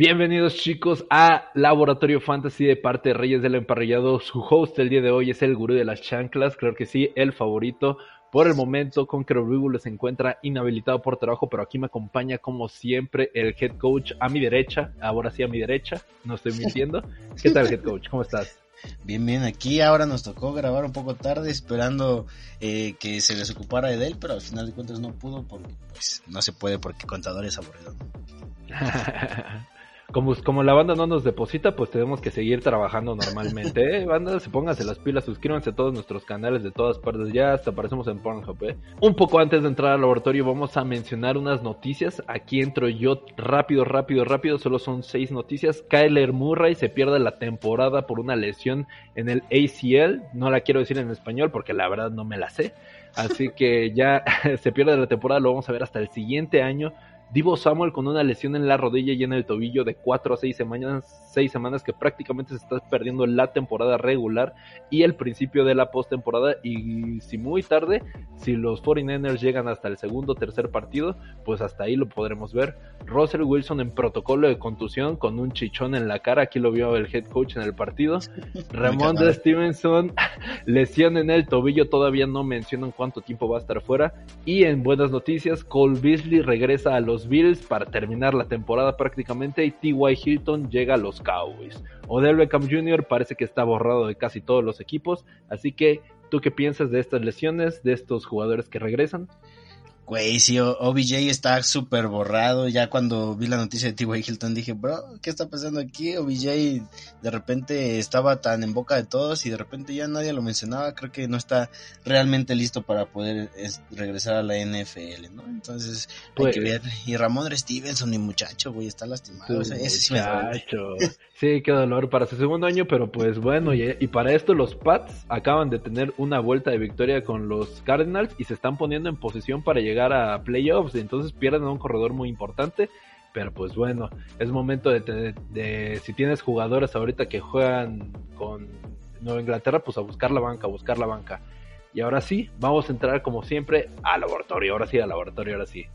Bienvenidos chicos a Laboratorio Fantasy de parte de Reyes del Emparrillado. Su host el día de hoy es el gurú de las chanclas, creo que sí, el favorito. Por el momento, Conqueror Regulo se encuentra inhabilitado por trabajo, pero aquí me acompaña como siempre el head coach a mi derecha, ahora sí a mi derecha, no estoy mintiendo. ¿Qué tal head coach? ¿Cómo estás? Bien, bien, aquí ahora nos tocó grabar un poco tarde esperando eh, que se les ocupara de él, pero al final de cuentas no pudo porque pues no se puede porque contador es aburrido. Como, como la banda no nos deposita, pues tenemos que seguir trabajando normalmente. ¿eh? Banda, se pónganse las pilas, suscríbanse a todos nuestros canales de todas partes. Ya hasta aparecemos en Pornhub. ¿eh? Un poco antes de entrar al laboratorio, vamos a mencionar unas noticias. Aquí entro yo rápido, rápido, rápido. Solo son seis noticias. Kyler Murray se pierde la temporada por una lesión en el ACL. No la quiero decir en español porque la verdad no me la sé. Así que ya se pierde la temporada. Lo vamos a ver hasta el siguiente año. Divo Samuel con una lesión en la rodilla y en el tobillo de 4 a 6 semanas, 6 semanas que prácticamente se está perdiendo la temporada regular y el principio de la postemporada y si muy tarde, si los 49ers llegan hasta el segundo o tercer partido, pues hasta ahí lo podremos ver. Russell Wilson en protocolo de contusión con un chichón en la cara, aquí lo vio el head coach en el partido. Ramón de Stevenson, lesión en el tobillo, todavía no mencionan cuánto tiempo va a estar fuera. Y en buenas noticias, Cole Beasley regresa a los Bills para terminar la temporada prácticamente y T.Y. Hilton llega a los Cowboys. Odell Beckham Jr. parece que está borrado de casi todos los equipos, así que ¿tú qué piensas de estas lesiones, de estos jugadores que regresan? Güey, sí, OBJ está súper borrado. Ya cuando vi la noticia de T.Y. Hilton dije, bro, ¿qué está pasando aquí? OBJ de repente estaba tan en boca de todos y de repente ya nadie lo mencionaba. Creo que no está realmente listo para poder es, regresar a la NFL, ¿no? Entonces Pues- hay que ver. Y Ramón Stevenson, mi muchacho, güey, está lastimado. O sea, ese sí me duele. Muchacho. Sí, qué dolor para su segundo año, pero pues bueno, y, y para esto los Pats acaban de tener una vuelta de victoria con los Cardinals y se están poniendo en posición para llegar a playoffs, entonces pierden a un corredor muy importante, pero pues bueno, es momento de, si tienes jugadores ahorita que juegan con Nueva Inglaterra, pues a buscar la banca, a buscar la banca. Y ahora sí, vamos a entrar como siempre al laboratorio, ahora sí al laboratorio, ahora sí.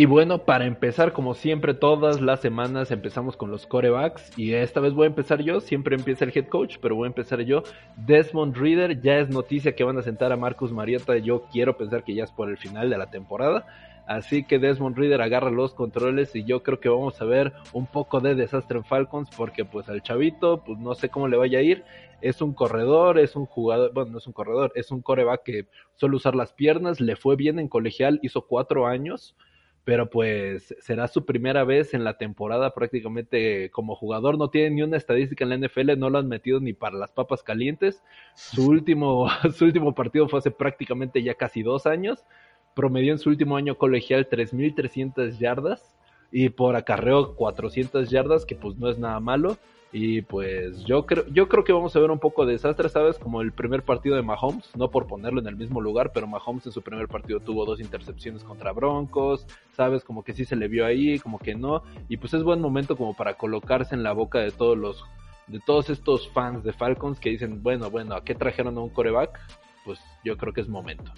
Y bueno, para empezar, como siempre, todas las semanas empezamos con los corebacks. Y esta vez voy a empezar yo. Siempre empieza el head coach, pero voy a empezar yo. Desmond Reader, ya es noticia que van a sentar a Marcus Mariota. Yo quiero pensar que ya es por el final de la temporada. Así que Desmond Reader agarra los controles y yo creo que vamos a ver un poco de desastre en Falcons porque pues al chavito, pues no sé cómo le vaya a ir. Es un corredor, es un jugador, bueno, no es un corredor, es un coreback que suele usar las piernas, le fue bien en colegial, hizo cuatro años pero pues será su primera vez en la temporada prácticamente como jugador, no tiene ni una estadística en la NFL, no lo han metido ni para las papas calientes, su último, su último partido fue hace prácticamente ya casi dos años, promedió en su último año colegial 3.300 yardas y por acarreo 400 yardas, que pues no es nada malo, y pues yo creo, yo creo que vamos a ver un poco de desastre, ¿sabes? Como el primer partido de Mahomes, no por ponerlo en el mismo lugar, pero Mahomes en su primer partido tuvo dos intercepciones contra Broncos, ¿sabes? Como que sí se le vio ahí, como que no. Y pues es buen momento como para colocarse en la boca de todos los, de todos estos fans de Falcons que dicen, bueno, bueno, ¿a qué trajeron a un coreback? Pues yo creo que es momento.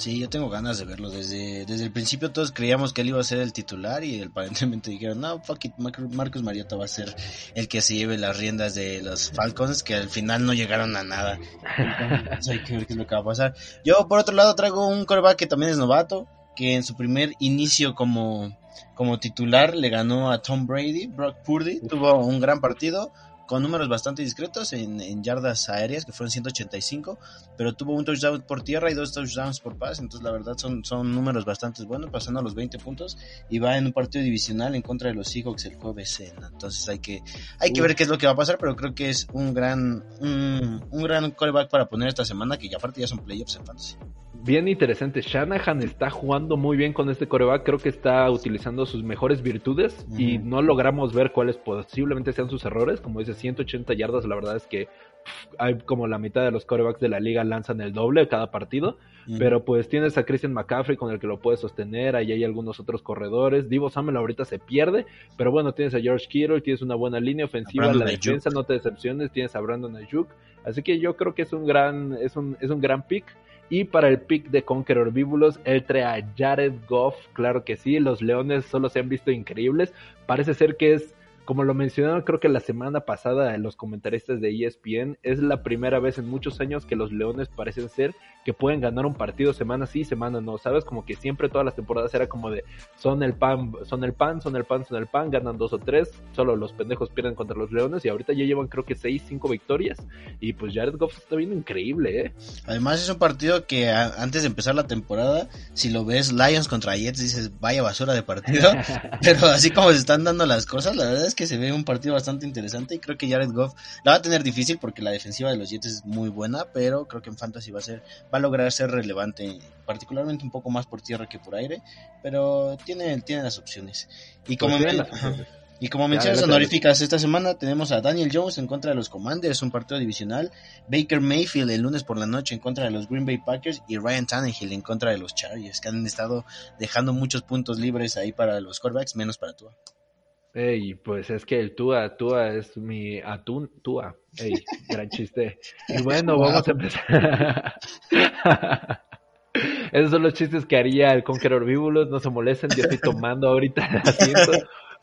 Sí, yo tengo ganas de verlo. Desde, desde el principio todos creíamos que él iba a ser el titular y aparentemente dijeron, no, fuck it, Mar- Marcus Mariota va a ser el que se lleve las riendas de los Falcons, que al final no llegaron a nada. Hay que ver qué es lo que va a pasar. Yo, por otro lado, traigo un coreback que también es novato, que en su primer inicio como, como titular le ganó a Tom Brady, Brock Purdy, tuvo un gran partido con números bastante discretos en, en yardas aéreas, que fueron 185, pero tuvo un touchdown por tierra y dos touchdowns por pase, entonces la verdad son, son números bastante buenos, pasando a los 20 puntos, y va en un partido divisional en contra de los Seahawks el jueves, en- entonces hay que, hay que ver qué es lo que va a pasar, pero creo que es un gran, un, un gran callback para poner esta semana, que ya aparte ya son playoffs en fantasy. Bien interesante. Shanahan está jugando muy bien con este coreback. Creo que está utilizando sus mejores virtudes y no logramos ver cuáles posiblemente sean sus errores. Como dice, 180 yardas, la verdad es que pff, hay como la mitad de los corebacks de la liga lanzan el doble cada partido. Pero pues tienes a Christian McCaffrey con el que lo puedes sostener, ahí hay algunos otros corredores. Divo Samuel ahorita se pierde, pero bueno, tienes a George Kittle, tienes una buena línea ofensiva, la Ayuk. defensa no te decepciones, tienes a Brandon Ayuk. Así que yo creo que es un gran, es un, es un gran pick. Y para el pick de Conqueror Víbulos, él trae a Jared Goff, claro que sí, los Leones solo se han visto increíbles. Parece ser que es, como lo mencionaron creo que la semana pasada en los comentaristas de ESPN, es la primera vez en muchos años que los Leones parecen ser que pueden ganar un partido semana sí, semana no, ¿sabes? Como que siempre todas las temporadas era como de son el pan, son el pan, son el pan, son el pan, ganan dos o tres, solo los pendejos pierden contra los Leones y ahorita ya llevan creo que seis, cinco victorias y pues Jared Goff está viendo increíble, ¿eh? Además es un partido que antes de empezar la temporada, si lo ves Lions contra Jets, dices, vaya basura de partido. Pero así como se están dando las cosas, la verdad es que se ve un partido bastante interesante y creo que Jared Goff la va a tener difícil porque la defensiva de los Jets es muy buena, pero creo que en Fantasy va a ser, va a lograr ser relevante, particularmente un poco más por tierra que por aire, pero tiene, tiene las opciones. Y como, Pues y como menciones honoríficas esta semana tenemos a Daniel Jones en contra de los Commanders, un partido divisional, Baker Mayfield el lunes por la noche en contra de los Green Bay Packers y Ryan Tannehill en contra de los Chargers, que han estado dejando muchos puntos libres ahí para los quarterbacks, menos para tú. Ey, pues es que el Tua, Tua es mi atún, Tua. Ey, gran chiste. Y bueno, vamos a empezar. Esos son los chistes que haría el Conqueror Víbulos, no se molesten, yo estoy tomando ahorita el asiento.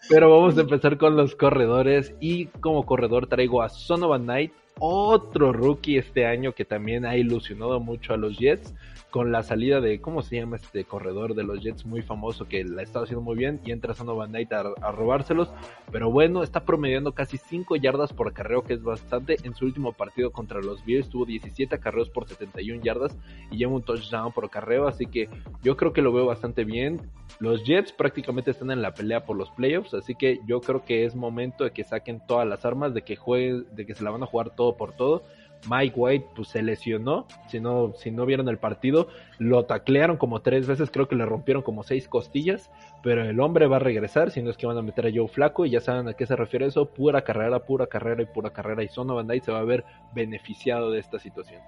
Pero vamos a empezar con los corredores y como corredor traigo a Sonovan Knight, otro rookie este año que también ha ilusionado mucho a los Jets con la salida de, ¿cómo se llama este corredor de los Jets muy famoso que la está haciendo muy bien y entra Sonovan Knight a, a robárselos? Pero bueno, está promediando casi 5 yardas por acarreo, que es bastante. En su último partido contra los Bears tuvo 17 acarreos por 71 yardas y lleva un touchdown por acarreo, así que yo creo que lo veo bastante bien. Los Jets prácticamente están en la pelea por los playoffs, así que yo creo que es momento de que saquen todas las armas, de que jueguen, de que se la van a jugar por todo. Mike White pues se lesionó, si no, si no vieron el partido, lo taclearon como tres veces, creo que le rompieron como seis costillas, pero el hombre va a regresar, si no es que van a meter a Joe Flaco y ya saben a qué se refiere eso, pura carrera, pura carrera y pura carrera y Sonovan Knight se va a ver beneficiado de esta situación.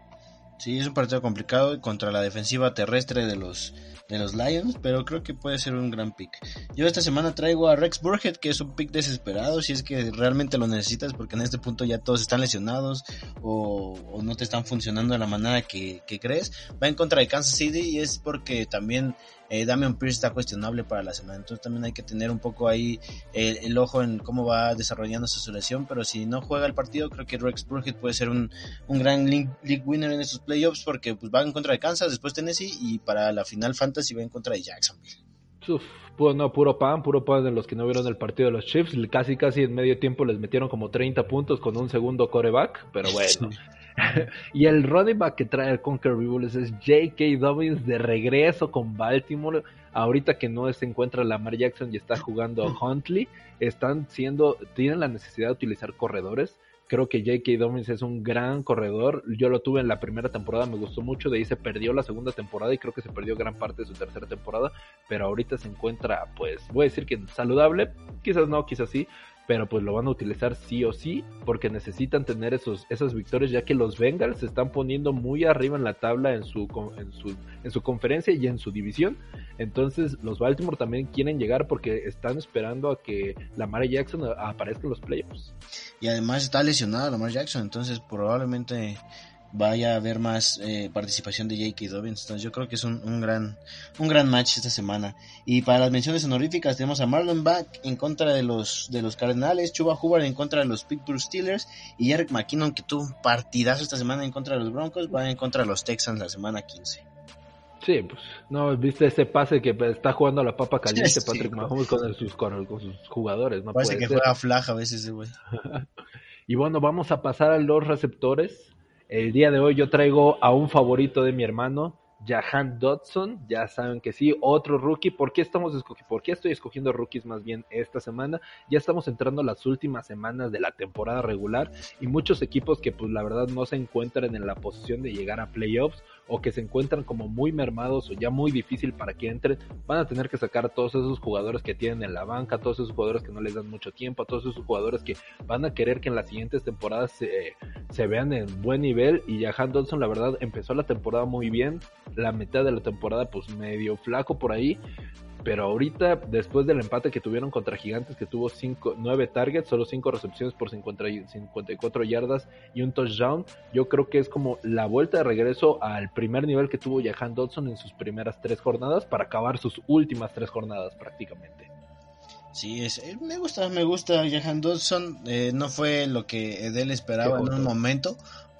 Sí, es un partido complicado contra la defensiva terrestre de los, de los Lions, pero creo que puede ser un gran pick. Yo esta semana traigo a Rex Burhead, que es un pick desesperado, si es que realmente lo necesitas, porque en este punto ya todos están lesionados o, o no te están funcionando de la manera que, que crees. Va en contra de Kansas City y es porque también eh, Damian Pierce está cuestionable para la semana, entonces también hay que tener un poco ahí el, el ojo en cómo va desarrollándose su lesión, pero si no juega el partido, creo que Rex Burhead puede ser un, un gran league, league winner en estos playoffs porque pues va en contra de Kansas, después Tennessee y para la final fantasy va en contra de Jacksonville. Uf, puro, no, puro pan, puro pan de los que no vieron el partido de los Chiefs. Casi, casi en medio tiempo les metieron como 30 puntos con un segundo coreback, pero bueno. y el running back que trae el Conquer Bulls es J.K. Dobbins de regreso con Baltimore. Ahorita que no se encuentra Lamar Jackson y está jugando Huntley, están siendo, tienen la necesidad de utilizar corredores. Creo que J.K. Dobbins es un gran corredor. Yo lo tuve en la primera temporada, me gustó mucho. De ahí se perdió la segunda temporada y creo que se perdió gran parte de su tercera temporada. Pero ahorita se encuentra, pues, voy a decir que saludable. Quizás no, quizás sí. Pero pues lo van a utilizar sí o sí. Porque necesitan tener esos, esas victorias. Ya que los Bengals se están poniendo muy arriba en la tabla en su, en su, en su conferencia y en su división. Entonces los Baltimore también quieren llegar porque están esperando a que Lamar Jackson aparezca en los playoffs. Y además está lesionado Lamar Jackson, entonces probablemente vaya a haber más eh, participación de J.K. Dobbins. Entonces yo creo que es un, un, gran un gran match esta semana. Y para las menciones honoríficas tenemos a Marlon Back en contra de los de los Cardenales, Chuba Hubbard en contra de los Pittsburgh Steelers y Eric McKinnon que tuvo un partidazo esta semana en contra de los Broncos, va en contra de los Texans la semana 15. Sí, pues, no, viste ese pase que está jugando a la papa caliente Sí, Patrick. Mahomes con sus, con, con sus jugadores, no Parece puede que ser. juega flaja a veces güey. Y bueno, vamos a pasar a los receptores. El día de hoy yo traigo a un favorito de mi hermano, Jahan Dodson. Ya saben que sí, otro rookie. ¿Por qué, estamos ¿Por qué estoy escogiendo rookies más bien esta semana? Ya estamos entrando las últimas semanas de la temporada regular y muchos equipos que pues la verdad no se encuentran en la posición de llegar a playoffs o que se encuentran como muy mermados o ya muy difícil para que entren, van a tener que sacar a todos esos jugadores que tienen en la banca, a todos esos jugadores que no les dan mucho tiempo, a todos esos jugadores que van a querer que en las siguientes temporadas se, se vean en buen nivel. Y ya Han Dodson la verdad empezó la temporada muy bien, la mitad de la temporada pues medio flaco por ahí, pero ahorita, después del empate que tuvieron contra Gigantes, que tuvo 9 targets, solo 5 recepciones por 50, 54 yardas y un touchdown, yo creo que es como la vuelta de regreso al primer nivel que tuvo Jahan Dodson en sus primeras 3 jornadas para acabar sus últimas 3 jornadas prácticamente. Sí, es, eh, me gusta, me gusta Jahan Dodson. Eh, no fue lo que Edel esperaba en un momento,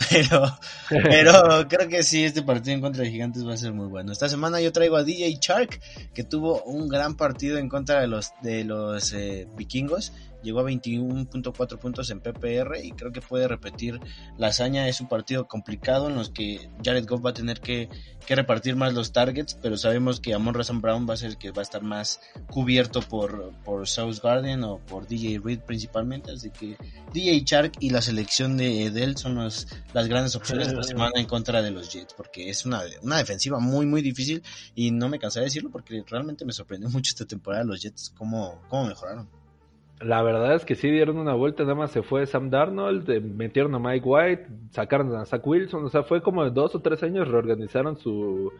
pero, pero creo que sí, este partido en contra de Gigantes va a ser muy bueno. Esta semana yo traigo a DJ Shark, que tuvo un gran partido en contra de los, de los eh, vikingos llegó a 21.4 puntos en PPR y creo que puede repetir la hazaña. Es un partido complicado en los que Jared Goff va a tener que, repartir más los targets, pero sabemos que Amon Razan Brown va a ser el que va a estar más cubierto por, por South Garden o por DJ Reed principalmente. Así que DJ Shark y la selección de Edel son las grandes opciones esta semana en contra de los Jets, porque es una, una defensiva muy, muy difícil y no me cansaré de decirlo porque realmente me sorprendió mucho esta temporada los Jets, cómo, cómo mejoraron. La verdad es que sí dieron una vuelta, nada más se fue Sam Darnold, eh, metieron a Mike White, sacaron a Zach Wilson, o sea, fue como dos o tres años reorganizaron su,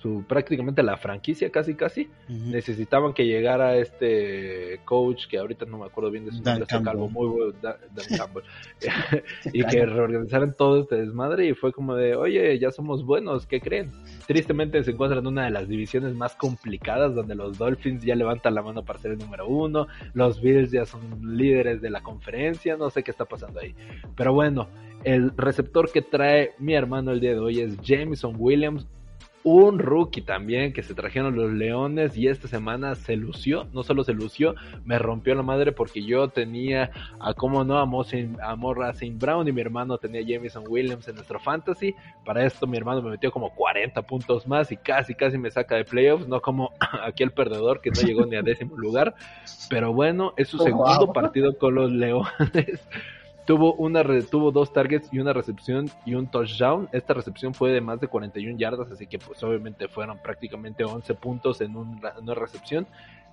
su prácticamente la franquicia casi casi. Necesitaban que llegara este coach que ahorita no me acuerdo bien de su nombre calvo muy bueno Dan, Campbell. Y que reorganizaran todo este desmadre y fue como de oye ya somos buenos ¿qué creen? tristemente se encuentran en una de las divisiones más complicadas donde los Dolphins ya levantan la mano para ser el número uno los Bills ya son líderes de la conferencia no sé qué está pasando ahí. Pero bueno el receptor que trae mi hermano el día de hoy es Jameson Williams un rookie también que se trajeron los Leones y esta semana se lució, no solo se lució, me rompió la madre porque yo tenía a como no a, a Brown y mi hermano tenía a Jameson Williams en nuestro fantasy. Para esto mi hermano me metió como 40 puntos más y casi casi me saca de playoffs, no como aquel perdedor que no llegó ni a décimo lugar. Pero bueno, es su oh, segundo partido con los Leones. Tuvo, una tuvo dos targets y una recepción y un touchdown. Esta recepción fue de más de 41 yardas, así que pues obviamente fueron prácticamente 11 puntos en una, recepción.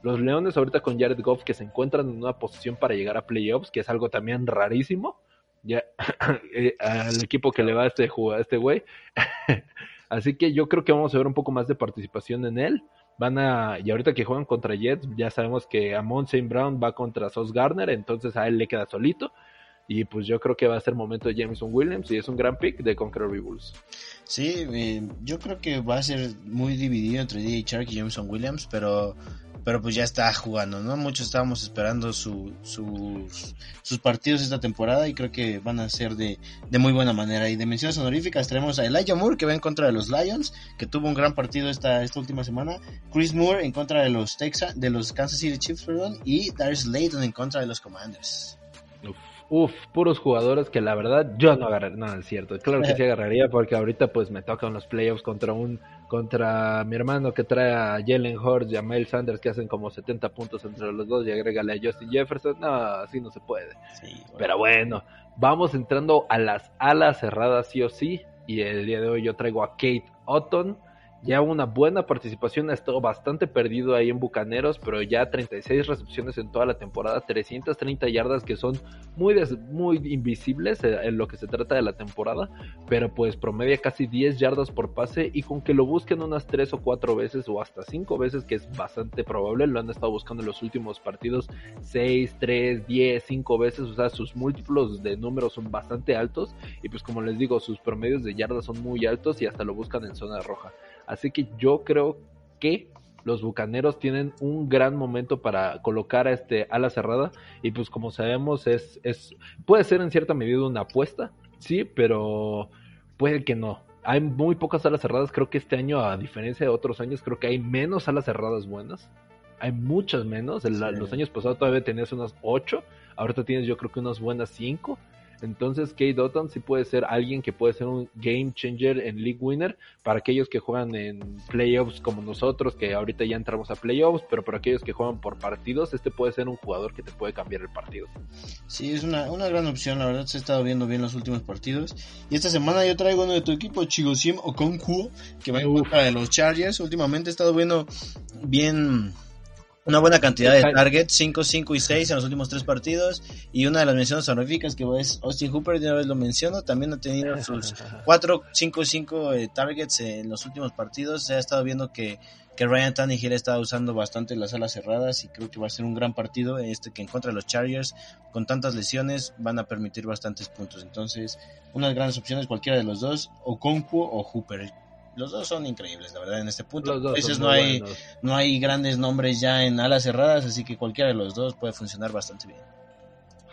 Los Leones ahorita con Jared Goff que se encuentran en una posición para llegar a playoffs, que es algo también rarísimo. Ya eh, al equipo que le va a este a este güey. así que yo creo que vamos a ver un poco más de participación en él. Van a, y ahorita que juegan contra Jets, ya sabemos que Amon St. Brown va contra Sos Garner, entonces a él le queda solito. Y pues yo creo que va a ser momento de Jameson Williams y es un gran pick de Conqueror Bulls. Sí, eh, yo creo que va a ser muy dividido entre DJ Shark y Jameson Williams, pero pero pues ya está jugando, ¿no? Muchos estábamos esperando su, sus, sus partidos esta temporada y creo que van a ser de, de muy buena manera. Y de menciones honoríficas tenemos a Elijah Moore que va en contra de los Lions, que tuvo un gran partido esta, esta última semana. Chris Moore en contra de los Texas, de los Kansas City Chiefs, perdón, y Darius Layton en contra de los Commanders. Uf, puros jugadores que la verdad yo no agarraría, no es cierto, claro que sí agarraría porque ahorita pues me tocan los playoffs contra un, contra mi hermano que trae a Jalen Hurts y a Mel Sanders que hacen como 70 puntos entre los dos y agrégale a Justin Jefferson, no, así no se puede. Pero bueno, vamos entrando a las alas cerradas sí o sí. Y el día de hoy yo traigo a Kate Otton ya una buena participación, ha estado bastante perdido ahí en Bucaneros, pero ya 36 recepciones en toda la temporada, 330 yardas que son muy, muy invisibles eh, en lo que se trata de la temporada, pero pues promedia casi 10 yardas por pase y con que lo busquen unas 3 o 4 veces o hasta 5 veces, que es bastante probable, lo han estado buscando en los últimos partidos 6, 3, 10, 5 veces, o sea, sus múltiplos de números son bastante altos y pues como les digo, sus promedios de yardas son muy altos y hasta lo buscan en zona roja. Así que yo creo que los Bucaneros tienen un gran momento para colocar a este ala cerrada. Y pues como sabemos es, es puede ser en cierta medida una apuesta, sí, pero puede que no. Hay muy pocas alas cerradas, creo que este año a diferencia de otros años creo que hay menos alas cerradas buenas. Hay muchas menos, los años pasados todavía tenías unas 8, ahorita tienes yo creo que unas buenas 5 Entonces, Kate Dotton sí puede ser alguien que puede ser un game changer en League Winner para aquellos que juegan en playoffs como nosotros, que ahorita ya entramos a playoffs, pero para aquellos que juegan por partidos, este puede ser un jugador que te puede cambiar el partido. Sí, es una, una gran opción, la verdad se ha estado viendo bien los últimos partidos. Y esta semana yo traigo uno de tu equipo, Chigosim Okonkwo, que va en contra de los Chargers. Últimamente he estado viendo bien una buena cantidad de targets, 5, 5 y 6 en los últimos tres partidos. Y una de las menciones honoríficas que es Austin Hooper, de una vez lo menciono, también ha tenido sus 4, 5, 5 eh, targets en los últimos partidos. Se ha estado viendo que, que Ryan Tannehill ha estado usando bastante las alas cerradas y creo que va a ser un gran partido este que en contra de los Chargers con tantas lesiones van a permitir bastantes puntos. Entonces, unas grandes opciones cualquiera de los dos, o Concu o Hooper. Los dos son increíbles, la verdad, en este punto. A veces no hay, buenos. no hay grandes nombres ya en alas cerradas, así que cualquiera de los dos puede funcionar bastante bien.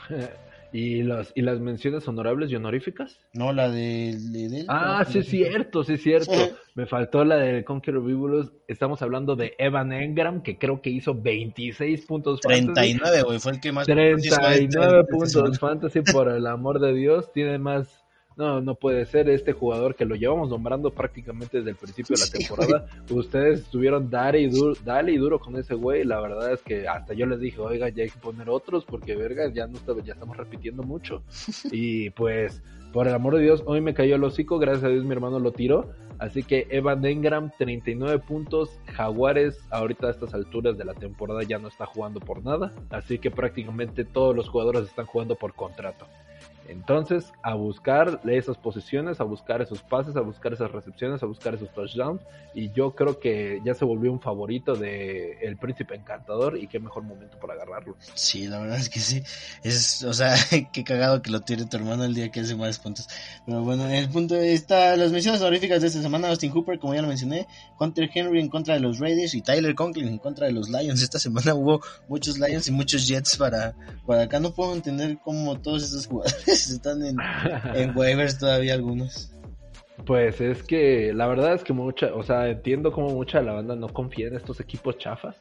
¿Y, los, ¿Y las menciones honorables y honoríficas? No, la de, de- de- Ah, sí es cierto, sí es cierto. Me faltó la del Conqueror Bibulus. Estamos hablando de Evan Engram, que creo que hizo 26 puntos. fantasy. 39, güey, fue el que más... 39 puntos fantasy, por el amor de Dios. Tiene más. No, no puede ser este jugador que lo llevamos nombrando prácticamente desde el principio de la Sí, temporada. Ustedes estuvieron dale y duro, dale y duro con ese güey. La verdad es que hasta yo les dije, oiga, ya hay que poner otros porque, verga, ya, no está- ya estamos repitiendo mucho. Y pues, por el amor de Dios, hoy me cayó el hocico. Gracias a Dios, mi hermano lo tiró. Así que Evan Engram, 39 puntos. Jaguares, ahorita a estas alturas de la temporada ya no está jugando por nada. Así que prácticamente todos los jugadores están jugando por contrato. Entonces, a buscar esas posiciones, a buscar esos pases, a buscar esas recepciones, a buscar esos touchdowns. Y yo creo que ya se volvió un favorito de el príncipe encantador y qué mejor momento para agarrarlo. Sí, la verdad es que sí. Es, o sea, qué cagado que lo tire tu hermano el día que hace más puntos. Pero bueno, el punto está las menciones honoríficas de esta semana, Austin Hooper, como ya lo mencioné, Hunter Henry en contra de los Raiders y Tyler Conklin en contra de los Lions. Esta semana hubo muchos Lions y muchos Jets para, para acá. No puedo entender cómo todos estos jugadores están en, en waivers todavía algunos. Pues es que la verdad es que mucha, o sea, entiendo como mucha de la banda no confía en estos equipos chafas,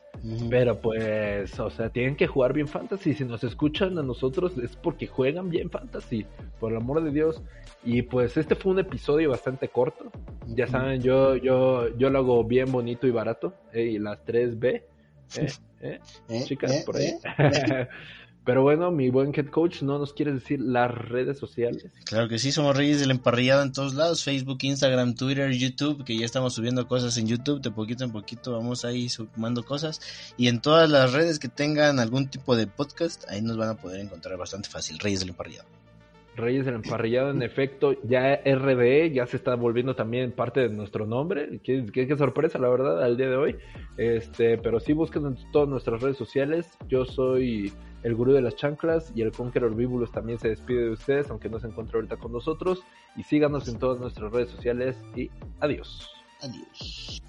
pero pues, o sea, tienen que jugar bien fantasy. Si nos escuchan a nosotros es porque juegan bien fantasy, por el amor de Dios. Y pues este fue un episodio bastante corto. Ya saben, yo, yo, yo lo hago bien bonito y barato. eh, y las 3B, eh, eh, ¿Eh? chicas, por ahí. Pero bueno, mi buen head coach, ¿no nos quieres decir las redes sociales? Claro que sí, somos Reyes del Emparrillado en todos lados, Facebook, Instagram, Twitter, YouTube, que ya estamos subiendo cosas en YouTube, de poquito en poquito vamos ahí sumando cosas, y en todas las redes que tengan algún tipo de podcast, ahí nos van a poder encontrar bastante fácil, Reyes del Emparrillado. Reyes del Emparrillado, en efecto, ya RDE ya se está volviendo también parte de nuestro nombre. Qué, qué- sorpresa, la verdad, al día de hoy. Este, pero sí busquen en todas nuestras redes sociales. Yo soy el gurú de las chanclas y el Conqueror Bibulus también se despide de ustedes, aunque no se encuentra ahorita con nosotros. Y síganos en todas nuestras redes sociales y adiós. Adiós.